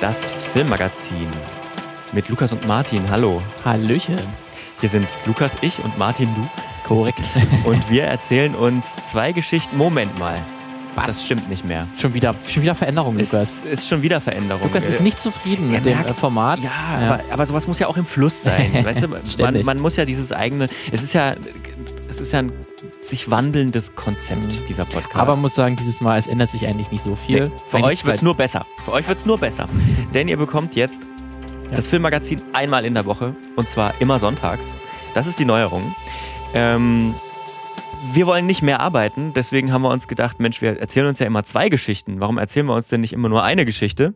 das Filmmagazin mit Lukas und Martin. Hallo. Hallöchen. Hier sind Lukas, ich und Martin, du. Korrekt. Und wir erzählen uns zwei Geschichten. Moment mal. Was? Das stimmt nicht mehr. Schon wieder, schon wieder Veränderung, Es Lukas. ist schon wieder Veränderung. Lukas ist nicht zufrieden mit dem Format. Ja, Aber, aber sowas muss ja auch im Fluss sein. weißt du, man, man muss ja dieses eigene. Es ist ja, es ist ja ein sich wandelndes Konzept, dieser Podcast. Aber man muss sagen, dieses Mal, es ändert sich eigentlich nicht so viel. Nee, für Eigentlich euch wird es nur besser. Für euch wird es nur besser. Denn ihr bekommt jetzt Ja. das Filmmagazin einmal in der Woche und zwar immer sonntags. Das ist die Neuerung. Ähm, wir wollen nicht mehr arbeiten, deswegen haben wir uns gedacht, Mensch, wir erzählen uns ja immer zwei Geschichten. Warum erzählen wir uns denn nicht immer nur eine Geschichte?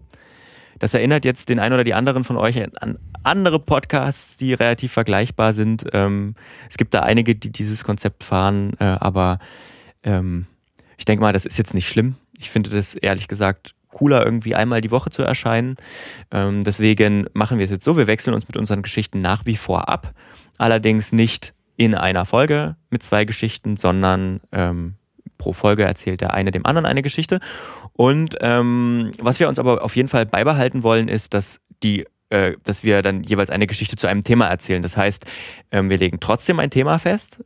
Das erinnert jetzt den einen oder die anderen von euch an andere Podcasts, die relativ vergleichbar sind. Ähm, es gibt da einige, die dieses Konzept fahren, äh, aber ähm, ich denke mal, das ist jetzt nicht schlimm. Ich finde das ehrlich gesagt cooler, irgendwie einmal die Woche zu erscheinen. Ähm, deswegen machen wir es jetzt so, wir wechseln uns mit unseren Geschichten nach wie vor ab. Allerdings nicht in einer Folge mit zwei Geschichten, sondern ähm, pro Folge erzählt der eine dem anderen eine Geschichte. Und ähm, was wir uns aber auf jeden Fall beibehalten wollen, ist, dass die äh, dass wir dann jeweils eine Geschichte zu einem Thema erzählen. Das heißt, ähm, wir legen trotzdem ein Thema fest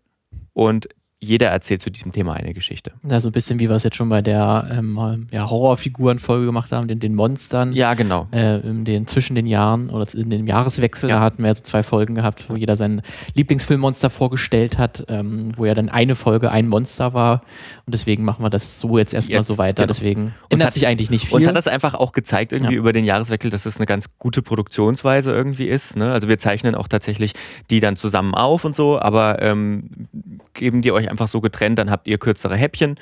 und jeder erzählt zu diesem Thema eine Geschichte. Ja, so ein bisschen wie wir es jetzt schon bei der ähm, ja, Horrorfiguren-Folge gemacht haben, den, den Monstern. Ja, genau. Äh, in den, zwischen den Jahren oder in dem Jahreswechsel, Ja. da hatten wir so zwei Folgen gehabt, wo jeder sein Lieblingsfilmmonster vorgestellt hat, ähm, wo ja dann eine Folge ein Monster war. Und deswegen machen wir das so jetzt erstmal so weiter. genau. Deswegen ändert sich eigentlich nicht viel. Uns hat das einfach auch gezeigt, irgendwie Ja. über den Jahreswechsel, dass es eine ganz gute Produktionsweise irgendwie ist. Ne? Also wir zeichnen auch tatsächlich die dann zusammen auf und so, aber ähm, geben die euch einfach so getrennt, dann habt ihr kürzere Häppchen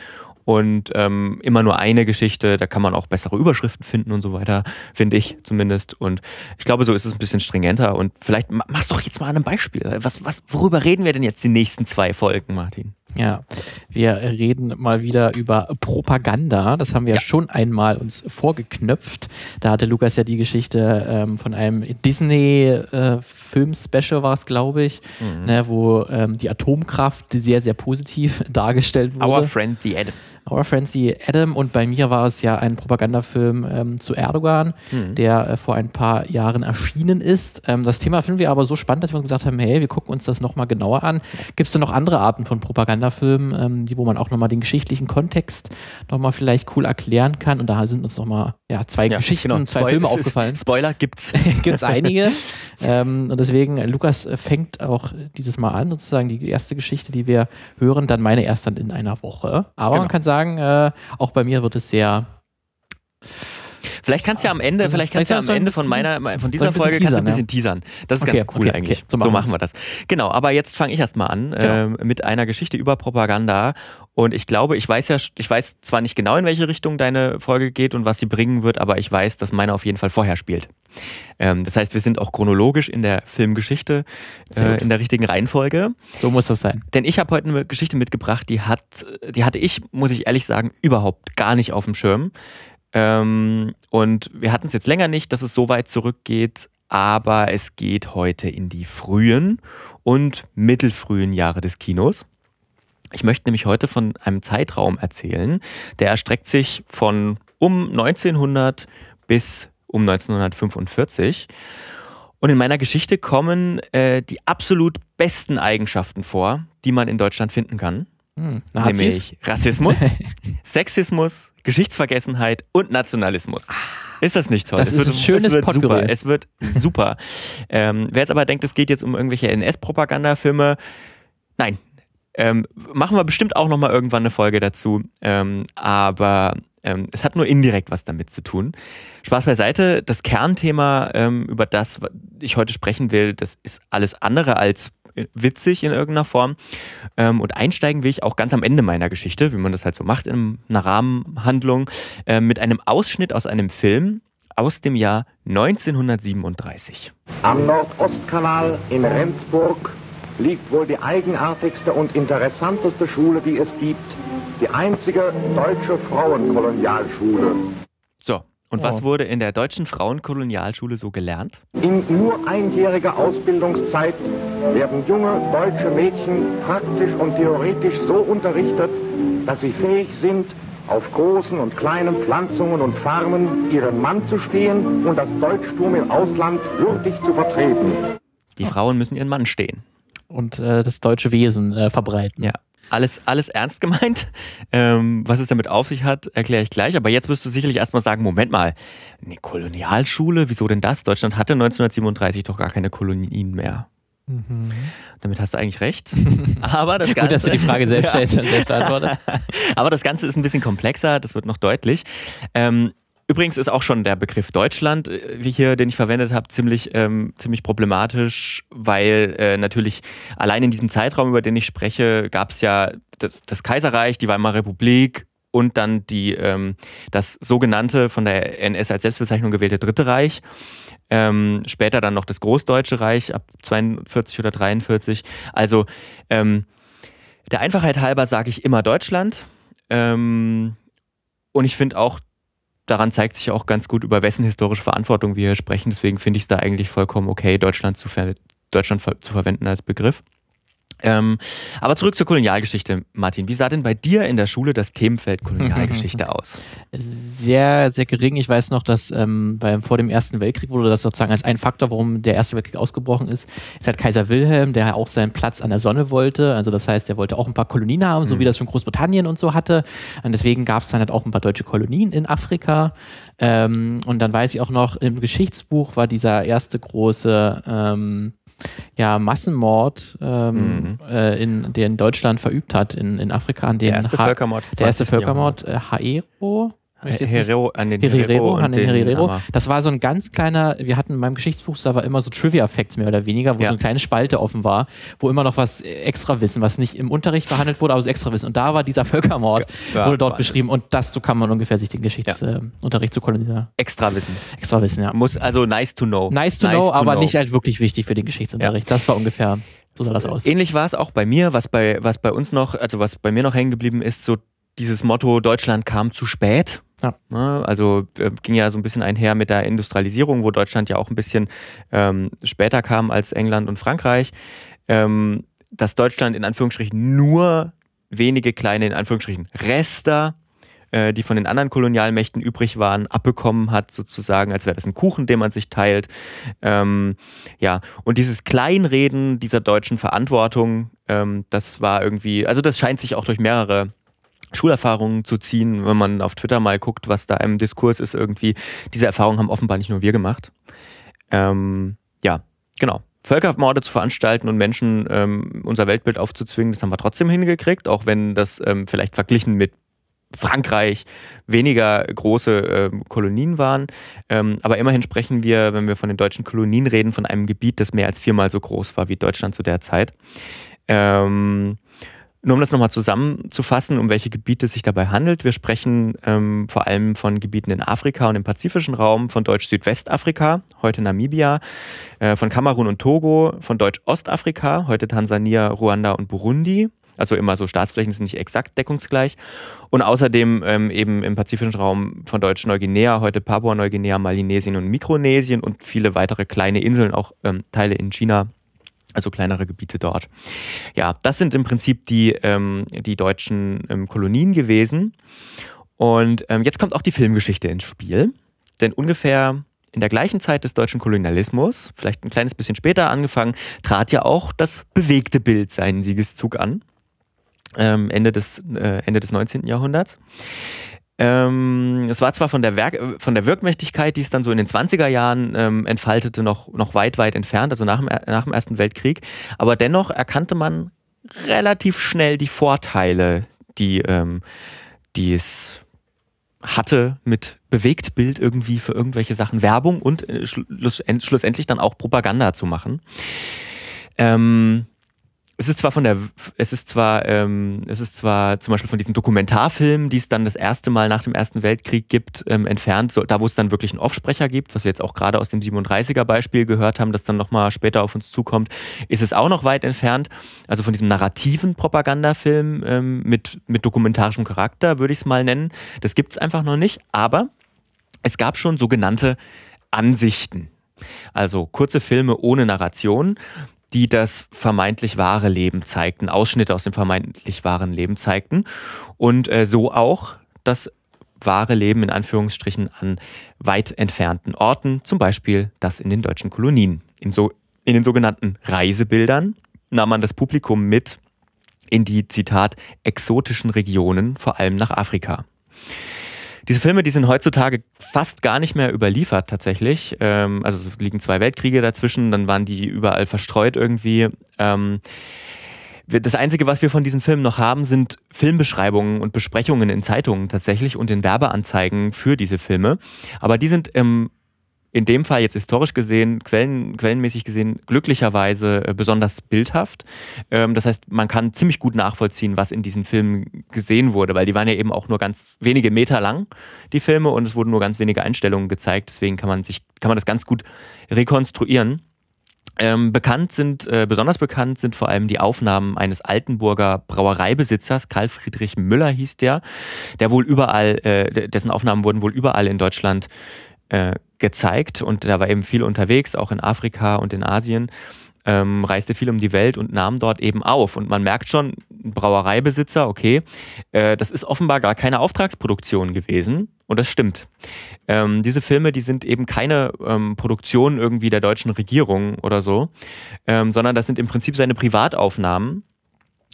und ähm, immer nur eine Geschichte, da kann man auch bessere Überschriften finden und so weiter, finde ich zumindest. Und ich glaube, so ist es ein bisschen stringenter. Und vielleicht ma- mach's doch jetzt mal an einem Beispiel. Was, was, worüber reden wir denn jetzt die nächsten zwei Folgen, Martin? Ja, wir reden mal wieder über Propaganda. Das haben wir ja. Schon einmal uns vorgeknöpft. Da hatte Lukas ja die Geschichte ähm, von einem Disney-Film-Special war es, glaube ich, Mhm. ne, wo ähm, die Atomkraft sehr, sehr positiv dargestellt wurde. Our Friend the Adam. Our Friend the Adam und bei mir war es ja ein Propagandafilm ähm, zu Erdogan, Mhm. der äh, vor ein paar Jahren erschienen ist. Ähm, das Thema finden wir aber so spannend, dass wir uns gesagt haben, hey, wir gucken uns das nochmal genauer an. Gibt es denn noch andere Arten von Propagandafilmen, ähm, die, wo man auch nochmal den geschichtlichen Kontext nochmal vielleicht cool erklären kann? Und da sind uns nochmal ja, zwei Ja, Geschichten, genau. zwei Spoil- Filme aufgefallen. Spoiler gibt's. Gibt es einige. ähm, und deswegen, Lukas fängt auch dieses Mal an, sozusagen die erste Geschichte, die wir hören, dann meine erst dann in einer Woche. Aber Genau. man kann sagen, äh, auch bei mir wird es sehr. Vielleicht kannst du ja am Ende, Also, vielleicht kannst du ja am vielleicht Ende von meiner, von dieser Folge kannst du ein teasern, bisschen teasern. Das ist Okay, ganz cool okay, eigentlich. okay. So So machen machen wir's. wir das. Genau, aber jetzt fange ich erstmal an Genau. ähm, mit einer Geschichte über Propaganda. Und ich glaube, ich weiß ja, ich weiß zwar nicht genau, in welche Richtung deine Folge geht und was sie bringen wird, aber ich weiß, dass meine auf jeden Fall vorher spielt. Ähm, das heißt, wir sind auch chronologisch in der Filmgeschichte, äh, in der richtigen Reihenfolge. So muss das sein. Denn ich habe heute eine Geschichte mitgebracht, die hat, die hatte ich, muss ich ehrlich sagen, überhaupt gar nicht auf dem Schirm. Ähm, und wir hatten es jetzt länger nicht, dass es so weit zurückgeht, aber es geht heute in die frühen und mittelfrühen Jahre des Kinos. Ich möchte nämlich heute von einem Zeitraum erzählen, der erstreckt sich von um 1900 bis um 1945. Und in meiner Geschichte kommen äh, die absolut besten Eigenschaften vor, die man in Deutschland finden kann. Hm, Nazis? Nämlich Rassismus, Sexismus, Geschichtsvergessenheit und Nationalismus. Ist das nicht toll? Das es ist wird, ein schönes es wird super. Es wird super. ähm, wer jetzt aber denkt, es geht jetzt um irgendwelche NS-Propagandafilme, nein. Ähm, machen wir bestimmt auch nochmal irgendwann eine Folge dazu. Ähm, aber ähm, es hat nur indirekt was damit zu tun. Spaß beiseite. Das Kernthema, ähm, über das ich heute sprechen will, das ist alles andere als äh, witzig in irgendeiner Form. Ähm, und einsteigen will ich auch ganz am Ende meiner Geschichte, wie man das halt so macht in einer Rahmenhandlung, äh, mit einem Ausschnitt aus einem Film aus dem Jahr 1937. Am Nordostkanal in Rendsburg liegt wohl die eigenartigste und interessanteste Schule, die es gibt. Die einzige deutsche Frauenkolonialschule. So, und was Oh. wurde in der deutschen Frauenkolonialschule so gelernt? In nur einjähriger Ausbildungszeit werden junge deutsche Mädchen praktisch und theoretisch so unterrichtet, dass sie fähig sind, auf großen und kleinen Pflanzungen und Farmen ihren Mann zu stehen und das Deutschtum im Ausland würdig zu vertreten. Die Frauen müssen ihren Mann stehen. Und äh, das deutsche Wesen äh, verbreiten. Ja. Alles, alles ernst gemeint. Ähm, was es damit auf sich hat, erkläre ich gleich. Aber jetzt wirst du sicherlich erstmal sagen, Moment mal, eine Kolonialschule, wieso denn das? Deutschland hatte 1937 doch gar keine Kolonien mehr. Mhm. Damit hast du eigentlich recht. Aber das Ganze, Gut, dass du die Frage selbst stellst und selbst beantwortest. Aber das Ganze ist ein bisschen komplexer, das wird noch deutlich. Ähm, Übrigens ist auch schon der Begriff Deutschland, äh, wie hier, den ich verwendet habe, ziemlich, ähm, ziemlich problematisch, weil äh, natürlich allein in diesem Zeitraum, über den ich spreche, gab es ja das, das, Kaiserreich, die Weimarer Republik und dann die, ähm, das sogenannte von der NS als Selbstbezeichnung gewählte Dritte Reich. Ähm, später dann noch das Großdeutsche Reich ab 42 oder 43. Also ähm, der Einfachheit halber sage ich immer Deutschland. Ähm, und ich finde auch, daran zeigt sich auch ganz gut, über wessen historische Verantwortung wir hier sprechen. Deswegen finde ich es da eigentlich vollkommen okay, Deutschland zu, ver Deutschland zu verwenden als Begriff. Ähm, aber zurück zur Kolonialgeschichte, Martin. Wie sah denn bei dir in der Schule das Themenfeld Kolonialgeschichte aus? Sehr, sehr gering. Ich weiß noch, dass ähm, beim, vor dem Ersten Weltkrieg wurde das sozusagen als ein Faktor, warum der Erste Weltkrieg ausgebrochen ist, ist halt Kaiser Wilhelm, der auch seinen Platz an der Sonne wollte. Also das heißt, er wollte auch ein paar Kolonien haben, mhm. so wie das schon Großbritannien und so hatte. Und deswegen gab es dann halt auch ein paar deutsche Kolonien in Afrika. Ähm, und dann weiß ich auch noch, im Geschichtsbuch war dieser erste große ähm, ja, Massenmord, ähm, mhm. äh, in, der in Deutschland verübt hat, in, in Afrika, an den der erste ha Völkermord. Der erste Völkermord, äh, Haero, Herero, an den Herero, an den Herero. Das war so ein ganz kleiner, wir hatten in meinem Geschichtsbuch, da war immer so Trivia-Facts mehr oder weniger, wo ja. so eine kleine Spalte offen war, wo immer noch was extra Wissen, was nicht im Unterricht behandelt wurde, aber so extra Wissen. Und da war dieser Völkermord, ja, wurde dort Wahnsinn. beschrieben und das, so kann man ungefähr sich den Geschichtsunterricht ja. äh, zu kolonial. Extra Wissen. Extra Wissen, ja. Muss, also nice to know. Nice to nice know, to aber know. nicht halt wirklich wichtig für den Geschichtsunterricht. Das war ungefähr so sah das aus. Ähnlich war es auch bei mir, was bei, was bei uns noch, also was bei mir noch hängen geblieben ist, so dieses Motto, Deutschland kam zu spät. Ja. Ne, also äh, ging ja so ein bisschen einher mit der Industrialisierung, wo Deutschland ja auch ein bisschen ähm, später kam als England und Frankreich. Ähm, dass Deutschland in Anführungsstrichen nur wenige kleine, in Anführungsstrichen, Rester, äh, die von den anderen Kolonialmächten übrig waren, abbekommen hat, sozusagen, als wäre das ein Kuchen, den man sich teilt. Ähm, ja, und dieses Kleinreden dieser deutschen Verantwortung, ähm, das war irgendwie, also das scheint sich auch durch mehrere Schulerfahrungen zu ziehen, wenn man auf Twitter mal guckt, was da im Diskurs ist irgendwie. Diese Erfahrungen haben offenbar nicht nur wir gemacht. Ähm, ja, genau. Völkermorde zu veranstalten und Menschen ähm, unser Weltbild aufzuzwingen, das haben wir trotzdem hingekriegt, auch wenn das ähm, vielleicht verglichen mit Frankreich weniger große äh, Kolonien waren. Ähm, aber immerhin sprechen wir, wenn wir von den deutschen Kolonien reden, von einem Gebiet, das mehr als viermal so groß war wie Deutschland zu der Zeit. Ähm, nur um das nochmal zusammenzufassen, um welche Gebiete es sich dabei handelt. Wir sprechen ähm, vor allem von Gebieten in Afrika und im pazifischen Raum, von Deutsch-Südwestafrika, heute Namibia, äh, von Kamerun und Togo, von Deutsch-Ostafrika, heute Tansania, Ruanda und Burundi. Also immer so Staatsflächen sind nicht exakt deckungsgleich. Und außerdem ähm, eben im pazifischen Raum von Deutsch-Neuguinea, heute Papua-Neuguinea, Malinesien und Mikronesien und viele weitere kleine Inseln, auch ähm, Teile in China also kleinere Gebiete dort. Ja, das sind im Prinzip die, ähm, die deutschen ähm, Kolonien gewesen. Und ähm, jetzt kommt auch die Filmgeschichte ins Spiel. Denn ungefähr in der gleichen Zeit des deutschen Kolonialismus, vielleicht ein kleines bisschen später angefangen, trat ja auch das bewegte Bild seinen Siegeszug an. Ähm, Ende, des, äh, Ende des 19. Jahrhunderts. Ähm, es war zwar von der, Werk von der Wirkmächtigkeit, die es dann so in den 20er Jahren ähm, entfaltete, noch, noch weit, weit entfernt, also nach dem, nach dem Ersten Weltkrieg, aber dennoch erkannte man relativ schnell die Vorteile, die, ähm, die es hatte mit Bewegtbild irgendwie für irgendwelche Sachen Werbung und äh, schlussendlich dann auch Propaganda zu machen. Ähm, es ist zwar von der, es ist zwar, ähm, es ist zwar zum Beispiel von diesen Dokumentarfilmen, die es dann das erste Mal nach dem Ersten Weltkrieg gibt, ähm, entfernt, so, da wo es dann wirklich einen Offsprecher gibt, was wir jetzt auch gerade aus dem 37er Beispiel gehört haben, das dann nochmal später auf uns zukommt, ist es auch noch weit entfernt. Also von diesem narrativen Propagandafilm ähm, mit, mit dokumentarischem Charakter, würde ich es mal nennen. Das gibt es einfach noch nicht, aber es gab schon sogenannte Ansichten. Also kurze Filme ohne Narration, die das vermeintlich wahre Leben zeigten, Ausschnitte aus dem vermeintlich wahren Leben zeigten. Und äh, so auch das wahre Leben in Anführungsstrichen an weit entfernten Orten, zum Beispiel das in den deutschen Kolonien. In, so, in den sogenannten Reisebildern nahm man das Publikum mit in die, Zitat, exotischen Regionen, vor allem nach Afrika. Diese Filme, die sind heutzutage fast gar nicht mehr überliefert tatsächlich. Ähm, also liegen zwei Weltkriege dazwischen, dann waren die überall verstreut irgendwie. Ähm, das Einzige, was wir von diesen Filmen noch haben, sind Filmbeschreibungen und Besprechungen in Zeitungen tatsächlich und in Werbeanzeigen für diese Filme. Aber die sind im in dem Fall jetzt historisch gesehen, quellen, quellenmäßig gesehen, glücklicherweise äh, besonders bildhaft. Ähm, das heißt, man kann ziemlich gut nachvollziehen, was in diesen Filmen gesehen wurde, weil die waren ja eben auch nur ganz wenige Meter lang, die Filme, und es wurden nur ganz wenige Einstellungen gezeigt. Deswegen kann man sich, kann man das ganz gut rekonstruieren. Ähm, bekannt sind, äh, besonders bekannt sind vor allem die Aufnahmen eines Altenburger Brauereibesitzers, Karl Friedrich Müller hieß der, der wohl überall, äh, dessen Aufnahmen wurden wohl überall in Deutschland äh, gezeigt und er war eben viel unterwegs, auch in Afrika und in Asien, ähm, reiste viel um die Welt und nahm dort eben auf. Und man merkt schon, Brauereibesitzer, okay, äh, das ist offenbar gar keine Auftragsproduktion gewesen. Und das stimmt. Ähm, diese Filme, die sind eben keine ähm, Produktion irgendwie der deutschen Regierung oder so, ähm, sondern das sind im Prinzip seine Privataufnahmen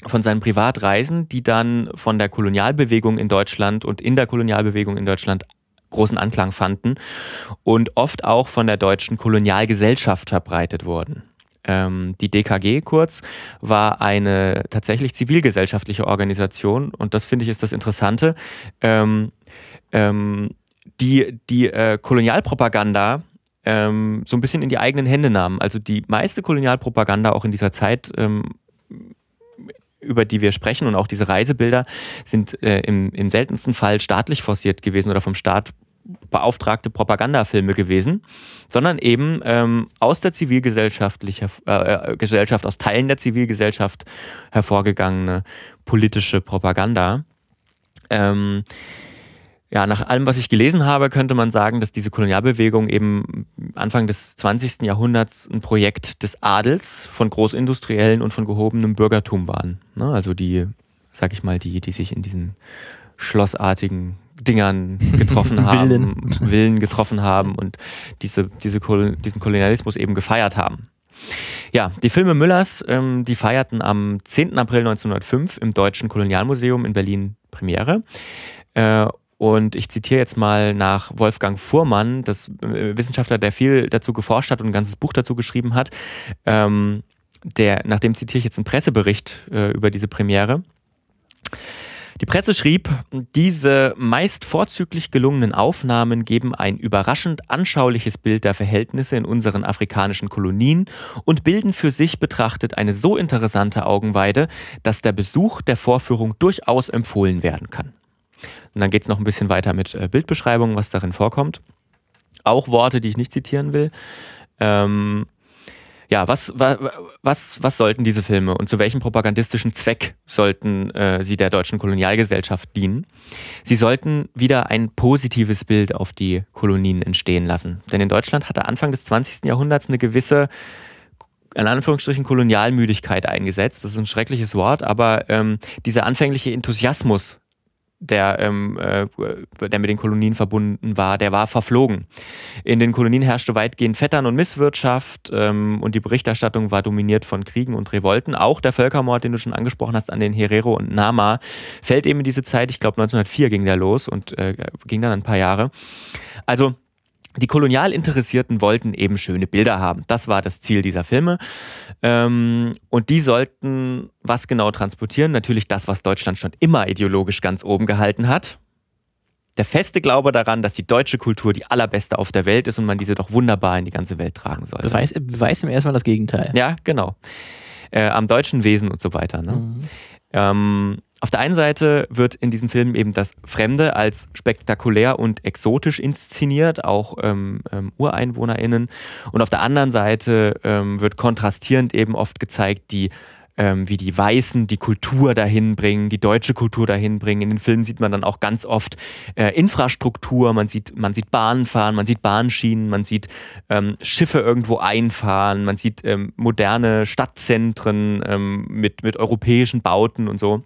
von seinen Privatreisen, die dann von der Kolonialbewegung in Deutschland und in der Kolonialbewegung in Deutschland großen Anklang fanden und oft auch von der deutschen Kolonialgesellschaft verbreitet wurden. Ähm, die DKG kurz war eine tatsächlich zivilgesellschaftliche Organisation und das finde ich ist das Interessante. Ähm, ähm, die die äh, Kolonialpropaganda ähm, so ein bisschen in die eigenen Hände nahmen. Also die meiste Kolonialpropaganda auch in dieser Zeit ähm, über die wir sprechen und auch diese Reisebilder sind äh, im, im seltensten Fall staatlich forciert gewesen oder vom Staat beauftragte Propagandafilme gewesen, sondern eben ähm, aus der zivilgesellschaftlichen äh, äh, Gesellschaft, aus Teilen der Zivilgesellschaft hervorgegangene politische Propaganda. Ähm, ja, nach allem, was ich gelesen habe, könnte man sagen, dass diese Kolonialbewegung eben Anfang des 20. Jahrhunderts ein Projekt des Adels von Großindustriellen und von gehobenem Bürgertum waren. Ne? Also die, sag ich mal, die, die sich in diesen schlossartigen Dingern getroffen haben, Willen. Willen getroffen haben und diese, diese diesen Kolonialismus eben gefeiert haben. Ja, die Filme Müllers, ähm, die feierten am 10. April 1905 im Deutschen Kolonialmuseum in Berlin Premiere. Äh, und ich zitiere jetzt mal nach Wolfgang Fuhrmann, das äh, Wissenschaftler, der viel dazu geforscht hat und ein ganzes Buch dazu geschrieben hat. Ähm, der, nach dem zitiere ich jetzt einen Pressebericht äh, über diese Premiere. Die Presse schrieb, diese meist vorzüglich gelungenen Aufnahmen geben ein überraschend anschauliches Bild der Verhältnisse in unseren afrikanischen Kolonien und bilden für sich betrachtet eine so interessante Augenweide, dass der Besuch der Vorführung durchaus empfohlen werden kann. Und dann geht es noch ein bisschen weiter mit äh, Bildbeschreibungen, was darin vorkommt. Auch Worte, die ich nicht zitieren will. Ähm, ja, was, was, was sollten diese Filme und zu welchem propagandistischen Zweck sollten äh, sie der deutschen Kolonialgesellschaft dienen? Sie sollten wieder ein positives Bild auf die Kolonien entstehen lassen. Denn in Deutschland hatte Anfang des 20. Jahrhunderts eine gewisse in Anführungsstrichen Kolonialmüdigkeit eingesetzt. Das ist ein schreckliches Wort, aber ähm, dieser anfängliche Enthusiasmus der, ähm, äh, der mit den Kolonien verbunden war, der war verflogen. In den Kolonien herrschte weitgehend Vettern- und Misswirtschaft ähm, und die Berichterstattung war dominiert von Kriegen und Revolten. Auch der Völkermord, den du schon angesprochen hast, an den Herero und Nama, fällt eben in diese Zeit. Ich glaube, 1904 ging der los und äh, ging dann ein paar Jahre. Also die Kolonialinteressierten wollten eben schöne Bilder haben. Das war das Ziel dieser Filme. Ähm, und die sollten was genau transportieren? Natürlich das, was Deutschland schon immer ideologisch ganz oben gehalten hat. Der feste Glaube daran, dass die deutsche Kultur die allerbeste auf der Welt ist und man diese doch wunderbar in die ganze Welt tragen sollte. Beweis, beweis ihm erstmal das Gegenteil. Ja, genau. Äh, am deutschen Wesen und so weiter. Ne? Mhm. Ähm, auf der einen Seite wird in diesem Film eben das Fremde als spektakulär und exotisch inszeniert, auch ähm, ähm, UreinwohnerInnen. Und auf der anderen Seite ähm, wird kontrastierend eben oft gezeigt, die ähm, wie die Weißen die Kultur dahin bringen, die deutsche Kultur dahin bringen. In den Filmen sieht man dann auch ganz oft äh, Infrastruktur, man sieht, man sieht Bahnen fahren, man sieht Bahnschienen, man sieht ähm, Schiffe irgendwo einfahren, man sieht ähm, moderne Stadtzentren ähm, mit, mit europäischen Bauten und so.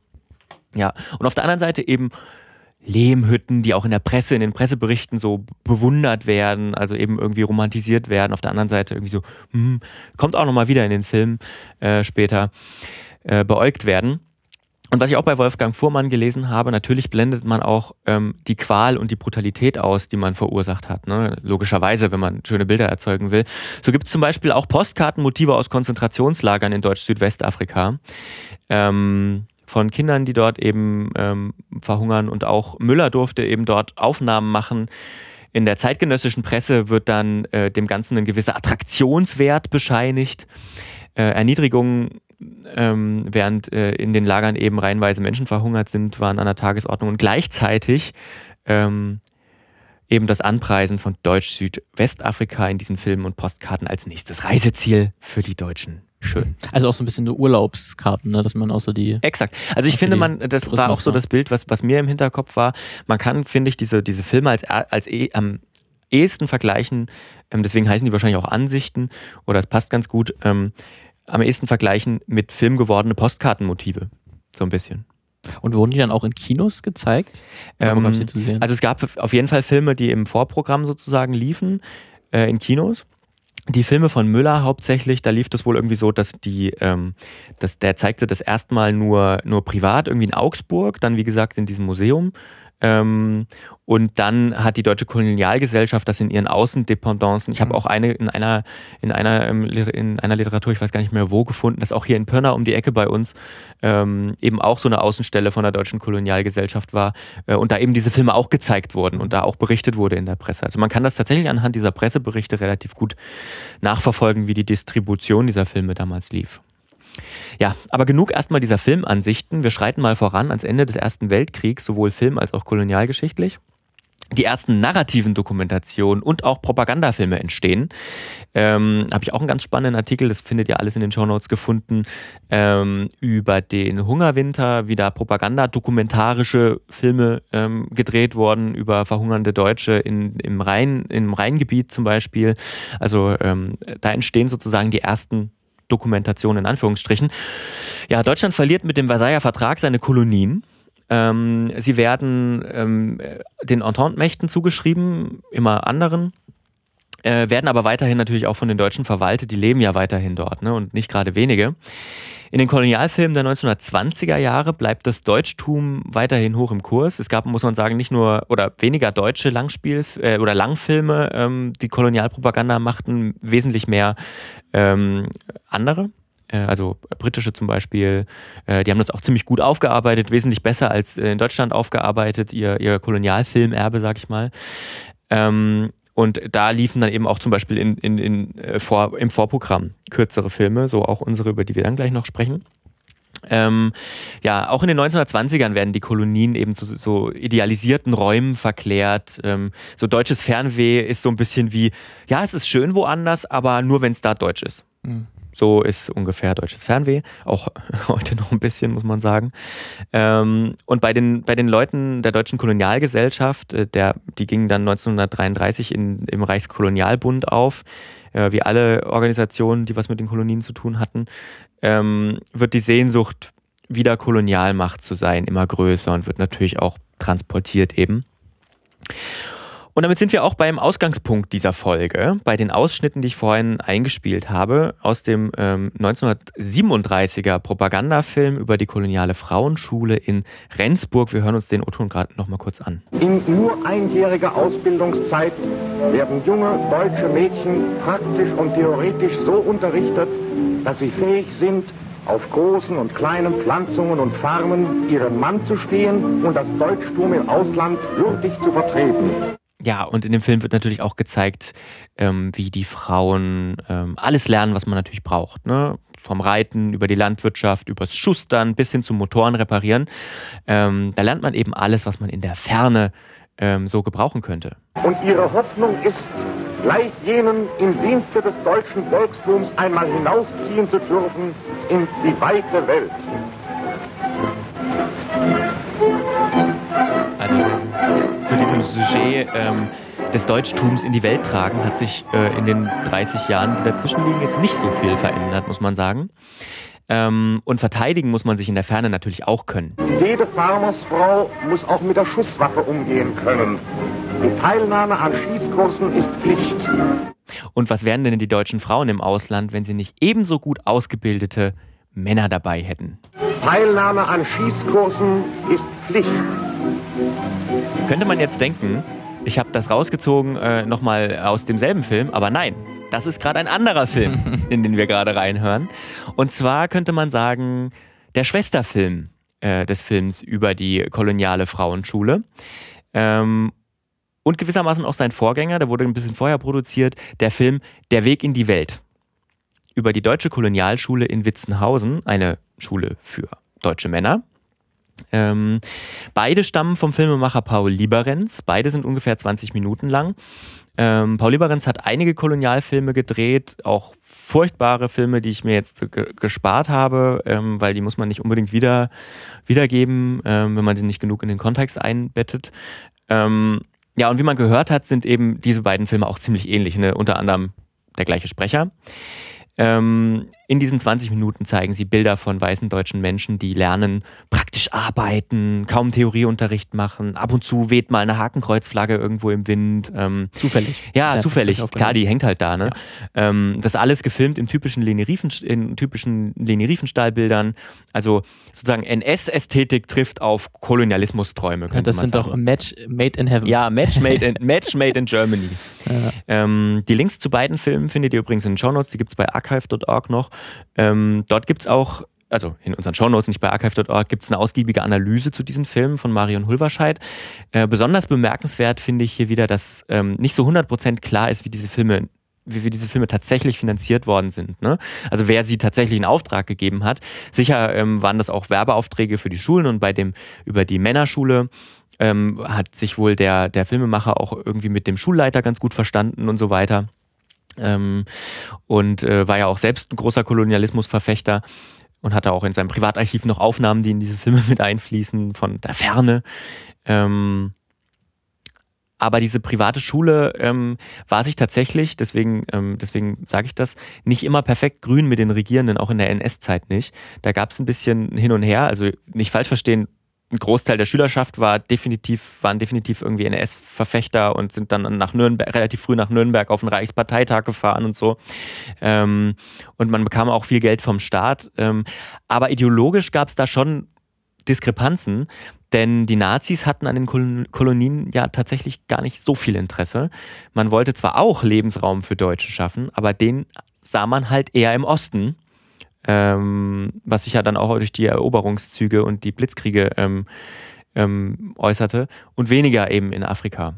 Ja, und auf der anderen Seite eben Lehmhütten, die auch in der Presse, in den Presseberichten so bewundert werden, also eben irgendwie romantisiert werden. Auf der anderen Seite irgendwie so, hm, kommt auch nochmal wieder in den Film äh, später, äh, beäugt werden. Und was ich auch bei Wolfgang Fuhrmann gelesen habe, natürlich blendet man auch ähm, die Qual und die Brutalität aus, die man verursacht hat. Ne? Logischerweise, wenn man schöne Bilder erzeugen will. So gibt es zum Beispiel auch Postkartenmotive aus Konzentrationslagern in Deutsch-Südwestafrika. Ähm, von Kindern, die dort eben ähm, verhungern. Und auch Müller durfte eben dort Aufnahmen machen. In der zeitgenössischen Presse wird dann äh, dem Ganzen ein gewisser Attraktionswert bescheinigt. Äh, Erniedrigungen ähm, während äh, in den Lagern eben reihenweise Menschen verhungert sind, waren an der Tagesordnung und gleichzeitig ähm, eben das Anpreisen von Deutsch-Südwestafrika in diesen Filmen und Postkarten als nächstes Reiseziel für die Deutschen. Schön. Also auch so ein bisschen eine Urlaubskarten, ne? dass man auch so die. Exakt. Also ich finde, man, das war auch so das Bild, was, was mir im Hinterkopf war. Man kann, finde ich, diese, diese Filme als, als eh, am ehesten vergleichen, ähm, deswegen heißen die wahrscheinlich auch Ansichten, oder es passt ganz gut. Ähm, am ehesten vergleichen mit Film gewordene Postkartenmotive. So ein bisschen. Und wurden die dann auch in Kinos gezeigt? Ähm, also es gab auf jeden Fall Filme, die im Vorprogramm sozusagen liefen, äh, in Kinos. Die Filme von Müller hauptsächlich, da lief das wohl irgendwie so, dass die, ähm, dass der zeigte das erstmal nur, nur privat, irgendwie in Augsburg, dann wie gesagt in diesem Museum ähm, und dann hat die Deutsche Kolonialgesellschaft das in ihren Außendependancen, ich habe mhm. auch eine in einer, in einer ähm, in einer Literatur, ich weiß gar nicht mehr wo, gefunden, dass auch hier in Pirna um die Ecke bei uns ähm, eben auch so eine Außenstelle von der Deutschen Kolonialgesellschaft war äh, und da eben diese Filme auch gezeigt wurden und da auch berichtet wurde in der Presse. Also man kann das tatsächlich anhand dieser Presseberichte relativ gut nachverfolgen, wie die Distribution dieser Filme damals lief. Ja, aber genug erstmal dieser Filmansichten. Wir schreiten mal voran ans Ende des Ersten Weltkriegs, sowohl film- als auch kolonialgeschichtlich die ersten narrativen Dokumentationen und auch Propagandafilme entstehen. Ähm, Habe ich auch einen ganz spannenden Artikel, das findet ihr alles in den Shownotes gefunden, ähm, über den Hungerwinter, wie da propagandadokumentarische Filme ähm, gedreht wurden über verhungernde Deutsche in, im, Rhein, im Rheingebiet zum Beispiel. Also ähm, da entstehen sozusagen die ersten Dokumentation in Anführungsstrichen. Ja, Deutschland verliert mit dem Versailler Vertrag seine Kolonien. Ähm, sie werden ähm, den Entente-Mächten zugeschrieben, immer anderen, äh, werden aber weiterhin natürlich auch von den Deutschen verwaltet. Die leben ja weiterhin dort ne, und nicht gerade wenige. In den Kolonialfilmen der 1920er Jahre bleibt das Deutschtum weiterhin hoch im Kurs. Es gab, muss man sagen, nicht nur oder weniger deutsche Langspiel- äh, oder Langfilme, ähm, die Kolonialpropaganda machten, wesentlich mehr ähm, andere äh, also britische zum Beispiel, äh, die haben das auch ziemlich gut aufgearbeitet, wesentlich besser als in Deutschland aufgearbeitet, ihr, ihr Kolonialfilmerbe, sag ich mal. Ähm, und da liefen dann eben auch zum Beispiel in, in, in, äh, vor, im Vorprogramm kürzere Filme, so auch unsere, über die wir dann gleich noch sprechen. Ähm, ja, auch in den 1920ern werden die Kolonien eben zu so idealisierten Räumen verklärt. Ähm, so deutsches Fernweh ist so ein bisschen wie, ja, es ist schön woanders, aber nur wenn es da deutsch ist. Mhm. So ist ungefähr deutsches Fernweh. Auch heute noch ein bisschen, muss man sagen. Ähm, und bei den, bei den Leuten der Deutschen Kolonialgesellschaft, äh, der, die gingen dann 1933 in, im Reichskolonialbund auf, äh, wie alle Organisationen, die was mit den Kolonien zu tun hatten, ähm, wird die Sehnsucht, wieder Kolonialmacht zu sein, immer größer und wird natürlich auch transportiert eben. Und damit sind wir auch beim Ausgangspunkt dieser Folge, bei den Ausschnitten, die ich vorhin eingespielt habe, aus dem ähm, 1937er Propagandafilm über die koloniale Frauenschule in Rendsburg. Wir hören uns den O-Ton gerade nochmal kurz an. In nur einjähriger Ausbildungszeit werden junge deutsche Mädchen praktisch und theoretisch so unterrichtet, dass sie fähig sind, auf großen und kleinen Pflanzungen und Farmen ihren Mann zu stehen und das Deutschtum im Ausland würdig zu vertreten. Ja, und in dem Film wird natürlich auch gezeigt, ähm, wie die Frauen ähm, alles lernen, was man natürlich braucht. Ne? Vom Reiten über die Landwirtschaft, übers Schustern bis hin zum Motoren reparieren. Ähm, da lernt man eben alles, was man in der Ferne ähm, so gebrauchen könnte. Und ihre Hoffnung ist, gleich jenen im Dienste des deutschen Volkstums einmal hinausziehen zu dürfen in die weite Welt. Also zu diesem Sujet ähm, des Deutschtums in die Welt tragen, hat sich äh, in den 30 Jahren, die dazwischen liegen, jetzt nicht so viel verändert, muss man sagen. Ähm, und verteidigen muss man sich in der Ferne natürlich auch können. Jede Farmersfrau muss auch mit der Schusswaffe umgehen können. Die Teilnahme an Schießkursen ist Pflicht. Und was wären denn die deutschen Frauen im Ausland, wenn sie nicht ebenso gut ausgebildete Männer dabei hätten? Teilnahme an Schießkursen ist Pflicht. Könnte man jetzt denken, ich habe das rausgezogen äh, nochmal aus demselben Film, aber nein, das ist gerade ein anderer Film, in den wir gerade reinhören. Und zwar könnte man sagen, der Schwesterfilm äh, des Films über die koloniale Frauenschule. Ähm, und gewissermaßen auch sein Vorgänger, der wurde ein bisschen vorher produziert, der Film Der Weg in die Welt. Über die deutsche Kolonialschule in Witzenhausen, eine Schule für deutsche Männer. Ähm, beide stammen vom Filmemacher Paul Lieberenz. Beide sind ungefähr 20 Minuten lang. Ähm, Paul Lieberenz hat einige Kolonialfilme gedreht, auch furchtbare Filme, die ich mir jetzt ge gespart habe, ähm, weil die muss man nicht unbedingt wieder wiedergeben, ähm, wenn man sie nicht genug in den Kontext einbettet. Ähm, ja, und wie man gehört hat, sind eben diese beiden Filme auch ziemlich ähnlich. Ne? Unter anderem der gleiche Sprecher. Ähm, in diesen 20 Minuten zeigen sie Bilder von weißen deutschen Menschen, die lernen, praktisch arbeiten, kaum Theorieunterricht machen. Ab und zu weht mal eine Hakenkreuzflagge irgendwo im Wind. Ähm, zufällig. Ja, ja zufällig. Klar, die hängt halt da. Ne? Ja. Ähm, das alles gefilmt in typischen Leni, Riefen, in typischen Leni Riefenstahl-Bildern. Also sozusagen NS-Ästhetik trifft auf Kolonialismusträume. Ja, das sind sagen. doch Match Made in Heaven. Ja, Match Made in, Match made in Germany. Ähm, die Links zu beiden Filmen findet ihr übrigens in den Shownotes. Die gibt es bei archive.org noch. Ähm, dort gibt es auch, also in unseren Shownotes, nicht bei archive.org, gibt es eine ausgiebige Analyse zu diesen Filmen von Marion Hulverscheid. Äh, besonders bemerkenswert finde ich hier wieder, dass ähm, nicht so 100% klar ist, wie diese Filme wie, wie diese Filme tatsächlich finanziert worden sind. Ne? Also wer sie tatsächlich in Auftrag gegeben hat. Sicher ähm, waren das auch Werbeaufträge für die Schulen und bei dem über die Männerschule ähm, hat sich wohl der, der Filmemacher auch irgendwie mit dem Schulleiter ganz gut verstanden und so weiter. Ähm, und äh, war ja auch selbst ein großer Kolonialismusverfechter und hatte auch in seinem Privatarchiv noch Aufnahmen, die in diese Filme mit einfließen, von der Ferne. Ähm, aber diese private Schule ähm, war sich tatsächlich, deswegen, ähm, deswegen sage ich das, nicht immer perfekt grün mit den Regierenden, auch in der NS-Zeit nicht. Da gab es ein bisschen hin und her. Also nicht falsch verstehen, ein Großteil der Schülerschaft war definitiv, waren definitiv irgendwie NS-Verfechter und sind dann nach Nürnberg, relativ früh nach Nürnberg auf den Reichsparteitag gefahren und so. Ähm, und man bekam auch viel Geld vom Staat. Ähm, aber ideologisch gab es da schon Diskrepanzen, denn die Nazis hatten an den Kolonien ja tatsächlich gar nicht so viel Interesse. Man wollte zwar auch Lebensraum für Deutsche schaffen, aber den sah man halt eher im Osten ähm, was sich ja dann auch durch die Eroberungszüge und die Blitzkriege ähm, ähm, äußerte und weniger eben in Afrika.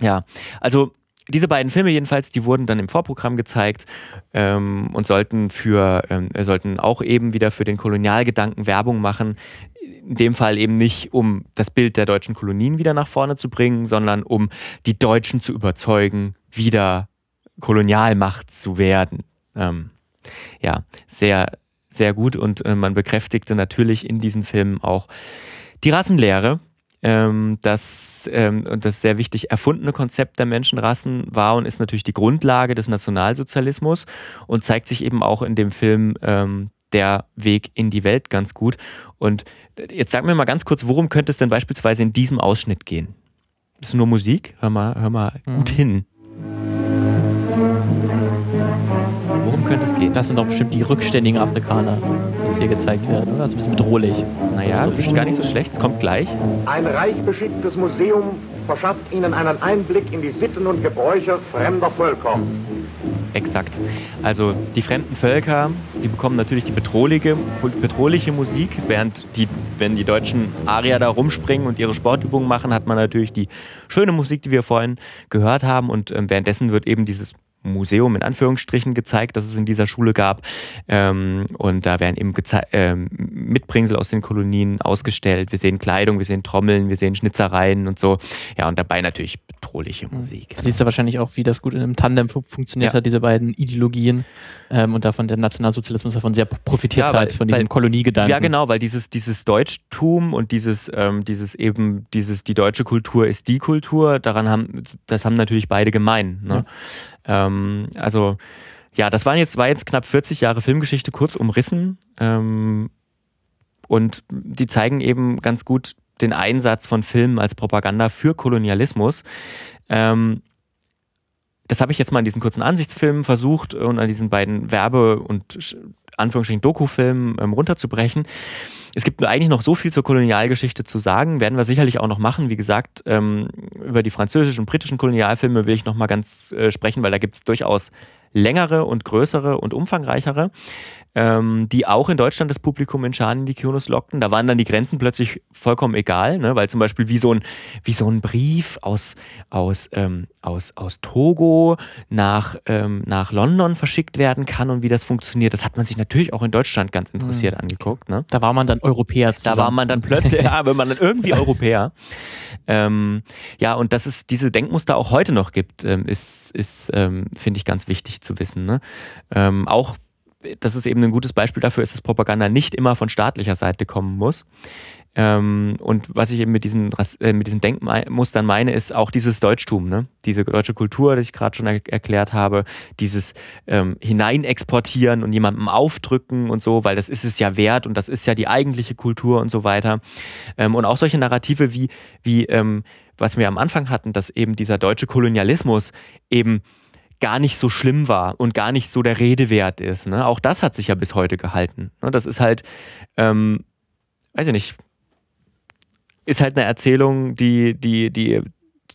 Ja, also diese beiden Filme jedenfalls, die wurden dann im Vorprogramm gezeigt ähm, und sollten für ähm, sollten auch eben wieder für den Kolonialgedanken Werbung machen. In dem Fall eben nicht, um das Bild der deutschen Kolonien wieder nach vorne zu bringen, sondern um die Deutschen zu überzeugen, wieder Kolonialmacht zu werden. Ähm, ja, sehr, sehr gut und äh, man bekräftigte natürlich in diesen Filmen auch die Rassenlehre, ähm, das, ähm, und das sehr wichtig erfundene Konzept der Menschenrassen war und ist natürlich die Grundlage des Nationalsozialismus und zeigt sich eben auch in dem Film ähm, Der Weg in die Welt ganz gut. Und jetzt sag mir mal ganz kurz, worum könnte es denn beispielsweise in diesem Ausschnitt gehen? Ist nur Musik? Hör mal, hör mal mhm. gut hin. Könnte es gehen? Das sind doch bestimmt die rückständigen Afrikaner, die jetzt hier gezeigt werden, oder? Das ist ein bisschen bedrohlich. Naja, so ist gar nicht so schlecht, es kommt gleich. Ein reich beschicktes Museum verschafft Ihnen einen Einblick in die Sitten und Gebräuche fremder Völker. Exakt. Also die fremden Völker, die bekommen natürlich die bedrohliche, bedrohliche Musik, während die, wenn die deutschen Arier da rumspringen und ihre Sportübungen machen, hat man natürlich die schöne Musik, die wir vorhin gehört haben. Und äh, währenddessen wird eben dieses Museum in Anführungsstrichen gezeigt, das es in dieser Schule gab. Ähm, und da werden eben ähm, Mitbringsel aus den Kolonien ausgestellt. Wir sehen Kleidung, wir sehen Trommeln, wir sehen Schnitzereien und so. Ja, und dabei natürlich bedrohliche Musik. Da siehst du wahrscheinlich auch, wie das gut in einem Tandem funktioniert ja. hat, diese beiden Ideologien. Ähm, und davon der Nationalsozialismus davon sehr profitiert ja, weil, hat, von diesem weil, Koloniegedanken. Ja, genau, weil dieses, dieses Deutschtum und dieses, ähm, dieses eben, dieses, die deutsche Kultur ist die Kultur, daran haben, das haben natürlich beide gemein. Ne? Ja. Ähm, also ja, das waren jetzt, war jetzt knapp 40 Jahre Filmgeschichte kurz umrissen. Ähm, und die zeigen eben ganz gut den Einsatz von Filmen als Propaganda für Kolonialismus. Ähm, das habe ich jetzt mal in diesen kurzen Ansichtsfilmen versucht und an diesen beiden Werbe- und Anführungsstrichen Dokufilmen ähm, runterzubrechen. Es gibt eigentlich noch so viel zur Kolonialgeschichte zu sagen, werden wir sicherlich auch noch machen. Wie gesagt, ähm, über die französischen und britischen Kolonialfilme will ich noch mal ganz äh, sprechen, weil da gibt es durchaus längere und größere und umfangreichere ähm, die auch in Deutschland das Publikum in Scharen in die Kinos lockten. Da waren dann die Grenzen plötzlich vollkommen egal, ne? weil zum Beispiel wie so ein, wie so ein Brief aus, aus, ähm, aus, aus Togo nach, ähm, nach London verschickt werden kann und wie das funktioniert. Das hat man sich natürlich auch in Deutschland ganz interessiert mhm. angeguckt. Ne? Da war man dann Europäer zusammen. Da war man dann plötzlich, ja, wenn man dann irgendwie Europäer. Ähm, ja, und dass es diese Denkmuster auch heute noch gibt, ähm, ist, ist ähm, finde ich, ganz wichtig zu wissen. Ne? Ähm, auch das ist eben ein gutes Beispiel dafür ist, dass Propaganda nicht immer von staatlicher Seite kommen muss. Ähm, und was ich eben mit diesen, äh, mit diesen Denkmustern meine, ist auch dieses Deutschtum, ne? diese deutsche Kultur, die ich gerade schon er erklärt habe, dieses ähm, Hineinexportieren und jemandem aufdrücken und so, weil das ist es ja wert und das ist ja die eigentliche Kultur und so weiter. Ähm, und auch solche Narrative wie, wie ähm, was wir am Anfang hatten, dass eben dieser deutsche Kolonialismus eben gar nicht so schlimm war und gar nicht so der Rede wert ist. Ne? Auch das hat sich ja bis heute gehalten. Ne? Das ist halt, ähm, weiß ich nicht, ist halt eine Erzählung, die, die, die,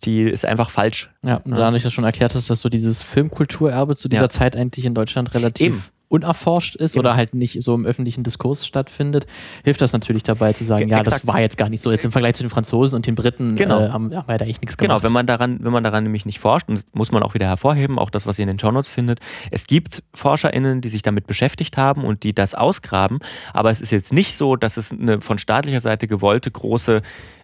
die ist einfach falsch. Ja, und da ja. ich das schon erklärt hast, dass so dieses Filmkulturerbe zu dieser ja. Zeit eigentlich in Deutschland relativ Eben unerforscht ist genau. oder halt nicht so im öffentlichen Diskurs stattfindet, hilft das natürlich dabei zu sagen, Ge ja, das war jetzt gar nicht so. Jetzt im Vergleich zu den Franzosen und den Briten genau. äh, haben, haben wir da echt nichts genau, gemacht. Genau, wenn man daran, wenn man daran nämlich nicht forscht, und das muss man auch wieder hervorheben, auch das, was ihr in den Shownotes findet, es gibt ForscherInnen, die sich damit beschäftigt haben und die das ausgraben, aber es ist jetzt nicht so, dass es eine von staatlicher Seite gewollte große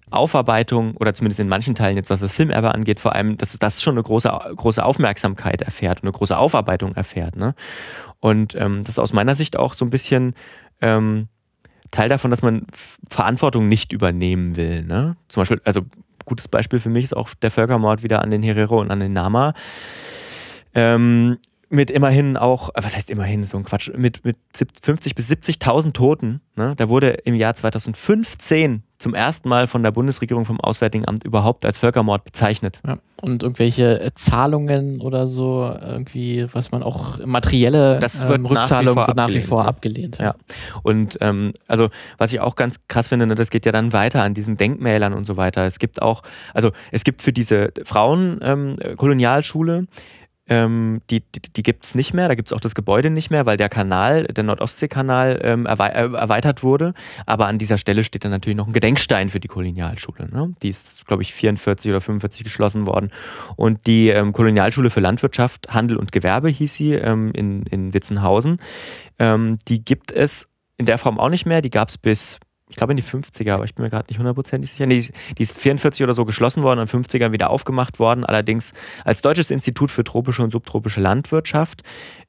Aufarbeitung oder zumindest in manchen Teilen jetzt, was das Filmerbe angeht, vor allem, dass das schon eine große, große Aufmerksamkeit erfährt eine große Aufarbeitung erfährt. Ne? Und ähm, das ist aus meiner Sicht auch so ein bisschen ähm, Teil davon, dass man Verantwortung nicht übernehmen will. Ne? Zum Beispiel, also gutes Beispiel für mich ist auch der Völkermord wieder an den Herero und an den Nama. Ähm, mit immerhin auch, äh, was heißt immerhin, so ein Quatsch, mit, mit 50 bis 70.000 Toten. Ne? Da wurde im Jahr 2015 zum ersten Mal von der Bundesregierung vom Auswärtigen Amt überhaupt als Völkermord bezeichnet. Ja. Und irgendwelche äh, Zahlungen oder so, irgendwie, was man auch materielle das wird ähm, Rückzahlung nach wird nach wie vor abgelehnt. Ja. Und ähm, also was ich auch ganz krass finde, ne, das geht ja dann weiter an diesen Denkmälern und so weiter. Es gibt auch, also es gibt für diese Frauen-Kolonialschule ähm, ähm, die die, die gibt es nicht mehr, da gibt es auch das Gebäude nicht mehr, weil der Kanal, der Nordostseekanal ähm, äh, erweitert wurde. Aber an dieser Stelle steht dann natürlich noch ein Gedenkstein für die Kolonialschule. Ne? Die ist, glaube ich, 44 oder 45 geschlossen worden. Und die ähm, Kolonialschule für Landwirtschaft, Handel und Gewerbe hieß sie ähm, in, in Witzenhausen. Ähm, die gibt es in der Form auch nicht mehr. Die gab es bis ich glaube in die 50er, aber ich bin mir gerade nicht hundertprozentig sicher. Nee, die ist 44 oder so geschlossen worden und 50er wieder aufgemacht worden, allerdings als Deutsches Institut für tropische und subtropische Landwirtschaft.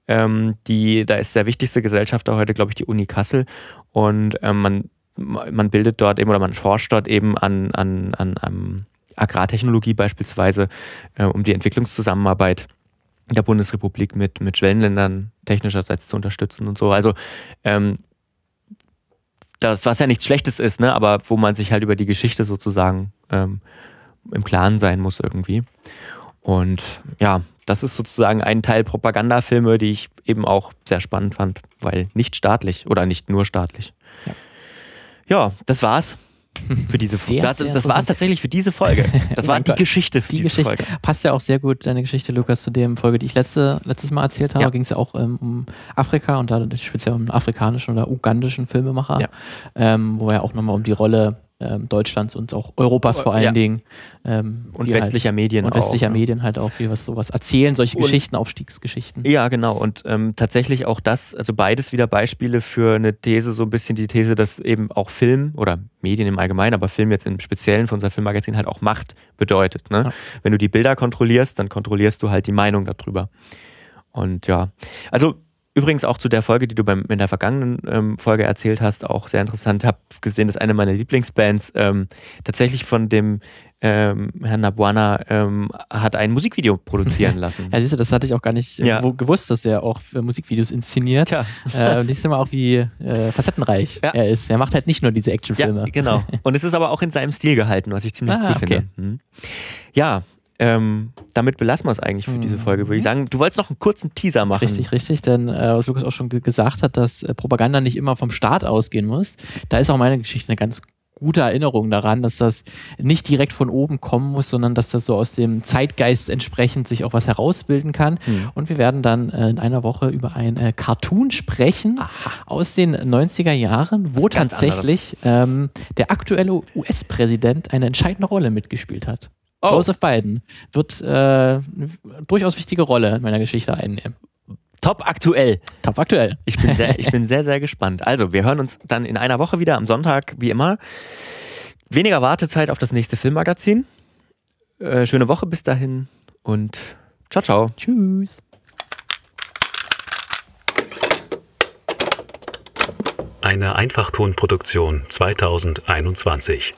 Ähm, die, da ist der wichtigste Gesellschafter heute, glaube ich, die Uni Kassel. Und ähm, man, man bildet dort eben oder man forscht dort eben an, an, an, an Agrartechnologie beispielsweise, äh, um die Entwicklungszusammenarbeit der Bundesrepublik mit, mit Schwellenländern technischerseits zu unterstützen und so. Also ähm, das, was ja nichts Schlechtes ist, ne, aber wo man sich halt über die Geschichte sozusagen ähm, im Klaren sein muss irgendwie. Und ja, das ist sozusagen ein Teil Propagandafilme, die ich eben auch sehr spannend fand, weil nicht staatlich oder nicht nur staatlich. Ja, ja das war's für diese Folge. Das, das war es tatsächlich für diese Folge. Das war die Geschichte für die diese Geschichte. Folge. Passt ja auch sehr gut, deine Geschichte, Lukas, zu dem Folge, die ich letzte, letztes Mal erzählt habe. Ja. Ging es ja auch ähm, um Afrika und da speziell um afrikanischen oder ugandischen Filmemacher, ja. ähm, wo er auch nochmal um die Rolle ähm, Deutschlands und auch Europas vor allen ja. Dingen. Ähm, und westlicher halt, Medien Und westlicher auch, ne? Medien halt auch, wie was sowas erzählen, solche und, Geschichten, Aufstiegsgeschichten. Ja, genau. Und ähm, tatsächlich auch das, also beides wieder Beispiele für eine These, so ein bisschen die These, dass eben auch Film oder Medien im Allgemeinen, aber Film jetzt im Speziellen von unser Filmmagazin halt auch Macht bedeutet. Ne? Ja. Wenn du die Bilder kontrollierst, dann kontrollierst du halt die Meinung darüber. Und ja, also Übrigens auch zu der Folge, die du beim, in der vergangenen ähm, Folge erzählt hast, auch sehr interessant. Ich habe gesehen, dass eine meiner Lieblingsbands ähm, tatsächlich von dem ähm, Herr Nabuana ähm, hat ein Musikvideo produzieren lassen. Ja, siehst du, das hatte ich auch gar nicht Ja. ja. gewusst, dass er auch für Musikvideos inszeniert. Tja. Äh, und siehst du mal auch, wie äh, facettenreich Ja. er ist. Er macht halt nicht nur diese Actionfilme. Ja, genau. Und es ist aber auch in seinem Stil gehalten, was ich ziemlich Ah, cool okay. finde. Mhm. Ja, ähm, damit belassen wir es eigentlich für diese Folge, würde ich sagen. Du wolltest noch einen kurzen Teaser machen. Mhm. Richtig, richtig, denn äh, was Lukas auch schon ge gesagt hat, dass äh, Propaganda nicht immer vom Staat ausgehen muss. Da ist auch meine Geschichte eine ganz gute Erinnerung daran, dass das nicht direkt von oben kommen muss, sondern dass das so aus dem Zeitgeist entsprechend sich auch was herausbilden kann. Hm. Und wir werden dann äh, in einer Woche über ein äh, Cartoon sprechen aus den 90er Jahren, wo tatsächlich ähm, der aktuelle US-Präsident eine entscheidende Rolle mitgespielt hat. Oh. Joseph Biden wird äh, eine durchaus wichtige Rolle in meiner Geschichte einnehmen. Top aktuell. Top aktuell. Ich bin, sehr, ich bin sehr, sehr gespannt. Also, wir hören uns dann in einer Woche wieder am Sonntag, wie immer. Weniger Wartezeit auf das nächste Filmmagazin. Äh, schöne Woche bis dahin und ciao, ciao. Tschüss. Eine Einfachtonproduktion 2021.